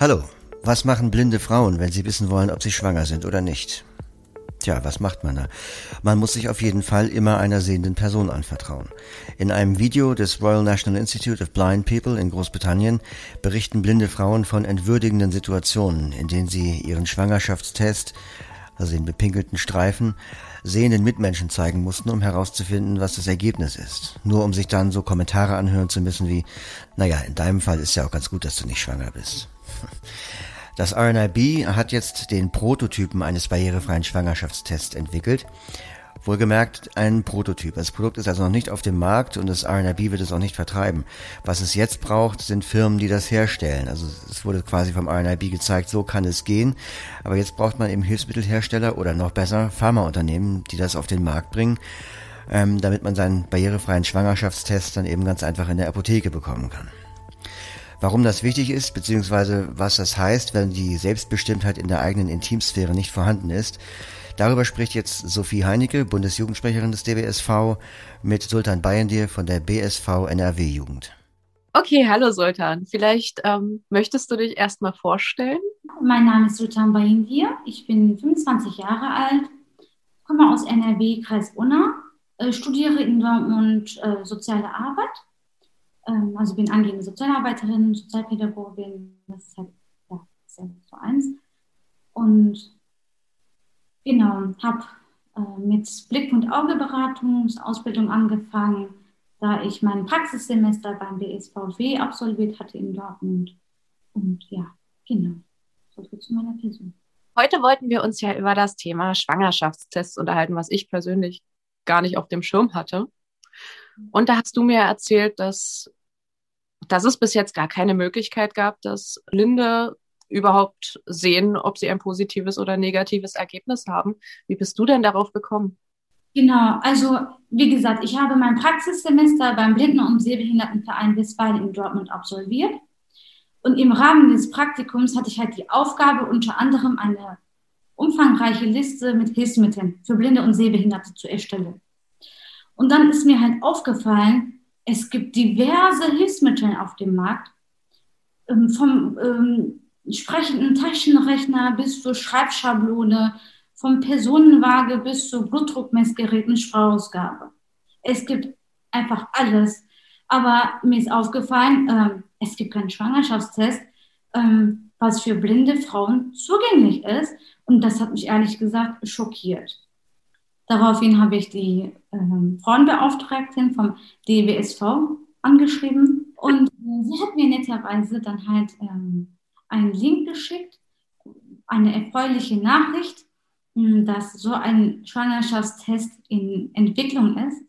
Hallo, was machen blinde Frauen, wenn sie wissen wollen, ob sie schwanger sind oder nicht? Tja, was macht man da? Man muss sich auf jeden Fall immer einer sehenden Person anvertrauen. In einem Video des Royal National Institute of Blind People in Großbritannien berichten blinde Frauen von entwürdigenden Situationen, in denen sie ihren Schwangerschaftstest, also den bepinkelten Streifen, sehenden Mitmenschen zeigen mussten, um herauszufinden, was das Ergebnis ist. Nur um sich dann so Kommentare anhören zu müssen wie, naja, in deinem Fall ist ja auch ganz gut, dass du nicht schwanger bist. Das RNIB hat jetzt den Prototypen eines barrierefreien Schwangerschaftstests entwickelt. Wohlgemerkt ein Prototyp. Das Produkt ist also noch nicht auf dem Markt und das RNIB wird es auch nicht vertreiben. Was es jetzt braucht, sind Firmen, die das herstellen. Also es wurde quasi vom RNIB gezeigt, so kann es gehen. Aber jetzt braucht man eben Hilfsmittelhersteller oder noch besser Pharmaunternehmen, die das auf den Markt bringen, ähm, damit man seinen barrierefreien Schwangerschaftstest dann eben ganz einfach in der Apotheke bekommen kann. Warum das wichtig ist, beziehungsweise was das heißt, wenn die Selbstbestimmtheit in der eigenen Intimsphäre nicht vorhanden ist, darüber spricht jetzt Sophie Heinecke, Bundesjugendsprecherin des DBSV, mit Sultan Bayendir von der BSV NRW Jugend. Okay, hallo Sultan. Vielleicht ähm, möchtest du dich erstmal vorstellen? Mein Name ist Sultan Bayendir. Ich bin 25 Jahre alt, komme aus NRW, Kreis Unna, äh, studiere in Dortmund äh, soziale Arbeit ähm, also bin angehende Sozialarbeiterin, Sozialpädagogin, das ist halt ja, so eins. Und genau, habe äh, mit Blick- und Augeberatungsausbildung angefangen, da ich mein Praxissemester beim BSVW absolviert hatte in Dortmund. Und ja, genau, so viel zu meiner Person. Heute wollten wir uns ja über das Thema Schwangerschaftstests unterhalten, was ich persönlich gar nicht auf dem Schirm hatte. Und da hast du mir erzählt, dass dass es bis jetzt gar keine Möglichkeit gab, dass Blinde überhaupt sehen, ob sie ein positives oder negatives Ergebnis haben. Wie bist du denn darauf gekommen? Genau, also wie gesagt, ich habe mein Praxissemester beim Blinden- und Sehbehindertenverein Westfalen in Dortmund absolviert. Und im Rahmen des Praktikums hatte ich halt die Aufgabe, unter anderem eine umfangreiche Liste mit Hilfsmitteln für Blinde und Sehbehinderte zu erstellen. Und dann ist mir halt aufgefallen, es gibt diverse Hilfsmittel auf dem Markt, ähm, vom ähm, sprechenden Taschenrechner bis zur Schreibschablone, vom Personenwaage bis zu Blutdruckmessgerät mit Sprachausgabe. Es gibt einfach alles. Aber mir ist aufgefallen, ähm, es gibt keinen Schwangerschaftstest, ähm, was für blinde Frauen zugänglich ist. Und das hat mich ehrlich gesagt schockiert. Daraufhin habe ich die ähm, Frauenbeauftragtin vom DWSV angeschrieben und äh, sie hat mir netterweise dann halt ähm, einen Link geschickt, eine erfreuliche Nachricht, hm, dass so ein Schwangerschaftstest in Entwicklung ist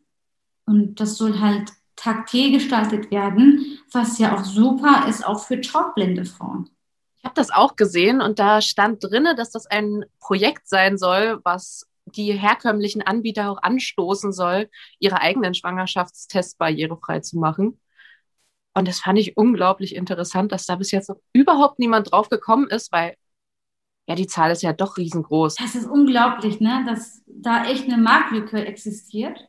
und das soll halt Tag gestaltet werden, was ja auch super ist, auch für taubblinde Frauen. Ich habe das auch gesehen und da stand drinne, dass das ein Projekt sein soll, was die herkömmlichen Anbieter auch anstoßen soll, ihre eigenen Schwangerschaftstests barrierefrei zu machen. Und das fand ich unglaublich interessant, dass da bis jetzt noch überhaupt niemand drauf gekommen ist, weil ja, die Zahl ist ja doch riesengroß. Das ist unglaublich, ne? dass da echt eine Marktlücke existiert.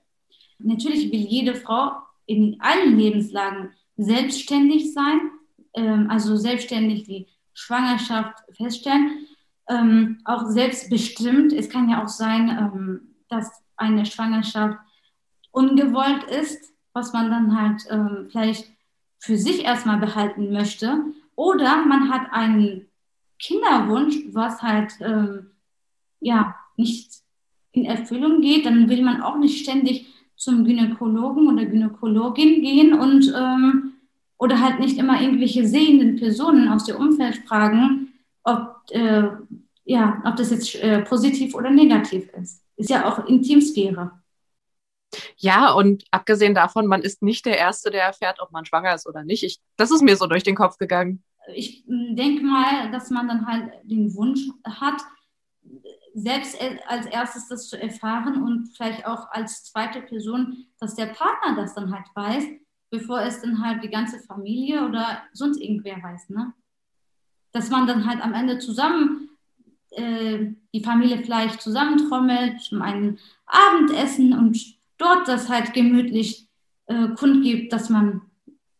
Natürlich will jede Frau in allen Lebenslagen selbstständig sein, ähm, also selbstständig die Schwangerschaft feststellen ähm, auch selbstbestimmt. Es kann ja auch sein, ähm, dass eine Schwangerschaft ungewollt ist, was man dann halt ähm, vielleicht für sich erstmal behalten möchte. Oder man hat einen Kinderwunsch, was halt ähm, ja nicht in Erfüllung geht. Dann will man auch nicht ständig zum Gynäkologen oder Gynäkologin gehen und ähm, oder halt nicht immer irgendwelche sehenden Personen aus dem Umfeld fragen, ob äh, ja, ob das jetzt äh, positiv oder negativ ist. Ist ja auch Intimsphäre. Ja, und abgesehen davon, man ist nicht der Erste, der erfährt, ob man schwanger ist oder nicht. Ich, das ist mir so durch den Kopf gegangen. Ich hm, denke mal, dass man dann halt den Wunsch hat, selbst als erstes das zu erfahren und vielleicht auch als zweite Person, dass der Partner das dann halt weiß, bevor es dann halt die ganze Familie oder sonst irgendwer weiß. Ne? Dass man dann halt am Ende zusammen äh, die Familie vielleicht zusammentrommelt zum einen Abendessen und dort das halt gemütlich äh, kundgibt, dass man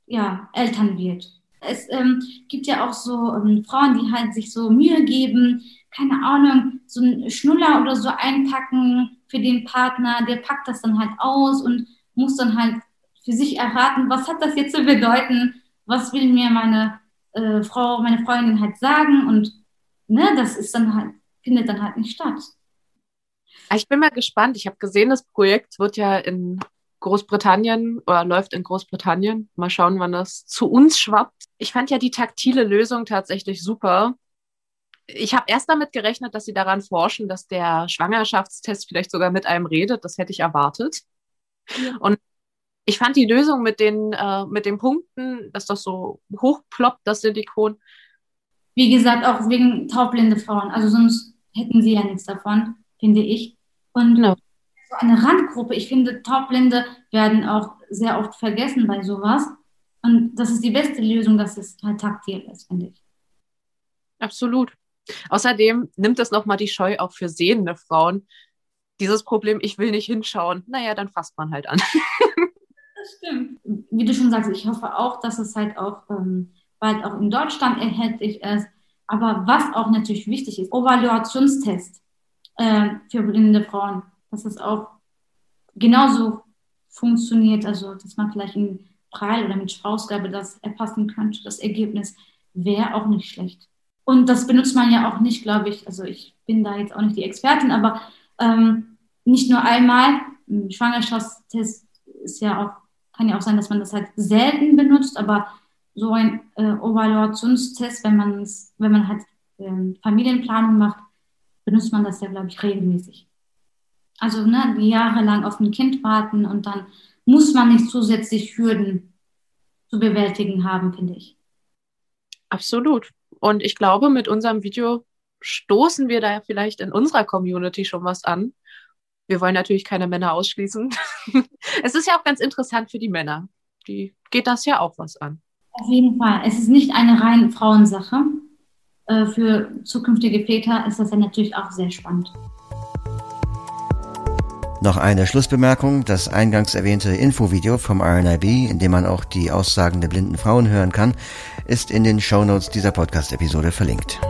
ja Eltern wird. Es ähm, gibt ja auch so ähm, Frauen, die halt sich so Mühe geben, keine Ahnung, so einen Schnuller oder so einpacken für den Partner, der packt das dann halt aus und muss dann halt für sich erraten, was hat das jetzt zu bedeuten, was will mir meine äh, Frau, meine Freundin halt sagen und ne, das ist dann halt, findet dann halt nicht statt. Ich bin mal gespannt. Ich habe gesehen, das Projekt wird ja in Großbritannien oder läuft in Großbritannien. Mal schauen, wann das zu uns schwappt. Ich fand ja die taktile Lösung tatsächlich super. Ich habe erst damit gerechnet, dass sie daran forschen, dass der Schwangerschaftstest vielleicht sogar mit einem redet. Das hätte ich erwartet. Ja. Und ich fand die Lösung mit den, äh, mit den Punkten, dass das so hochploppt, das Silikon. Wie gesagt, auch wegen taubblinde Frauen. Also sonst hätten sie ja nichts davon, finde ich. Und genau. so eine Randgruppe, ich finde, Taubblinde werden auch sehr oft vergessen bei sowas. Und das ist die beste Lösung, dass es halt taktil ist, finde ich. Absolut. Außerdem nimmt es nochmal die Scheu auch für sehende Frauen. Dieses Problem, ich will nicht hinschauen, naja, dann fasst man halt an. das stimmt. Wie du schon sagst, ich hoffe auch, dass es halt auch ähm, bald auch in Deutschland erhältlich ist. Aber was auch natürlich wichtig ist, Evaluationstest äh, für blinde Frauen, dass es auch genauso funktioniert, also dass man vielleicht in Preil oder mit Sprausgabe das erfassen könnte, das Ergebnis wäre auch nicht schlecht. Und das benutzt man ja auch nicht, glaube ich, also ich bin da jetzt auch nicht die Expertin, aber ähm, nicht nur einmal. Ein Schwangerschaftstest ist ja auch, kann ja auch sein, dass man das halt selten benutzt, aber so ein äh, Evaluationstest, wenn man wenn man halt ähm, Familienplanung macht, benutzt man das ja, glaube ich, regelmäßig. Also ne, jahrelang auf ein Kind warten und dann muss man nicht zusätzlich Hürden zu bewältigen haben, finde ich. Absolut. Und ich glaube, mit unserem Video stoßen wir da vielleicht in unserer Community schon was an. Wir wollen natürlich keine Männer ausschließen. es ist ja auch ganz interessant für die Männer. Die geht das ja auch was an. Auf jeden Fall. Es ist nicht eine rein Frauensache. Äh, für zukünftige Väter ist das ja natürlich auch sehr spannend. Noch eine Schlussbemerkung. Das eingangs erwähnte Infovideo vom RNIB, in dem man auch die Aussagen der blinden Frauen hören kann, ist in den Shownotes dieser Podcast-Episode verlinkt.